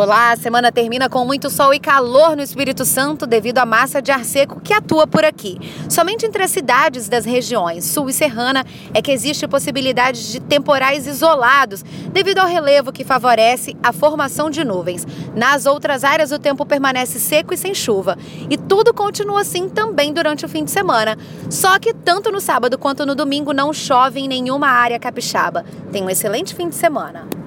Olá, a semana termina com muito sol e calor no Espírito Santo devido à massa de ar seco que atua por aqui. Somente entre as cidades das regiões sul e serrana é que existe possibilidade de temporais isolados devido ao relevo que favorece a formação de nuvens. Nas outras áreas o tempo permanece seco e sem chuva. E tudo continua assim também durante o fim de semana. Só que tanto no sábado quanto no domingo não chove em nenhuma área capixaba. Tenha um excelente fim de semana.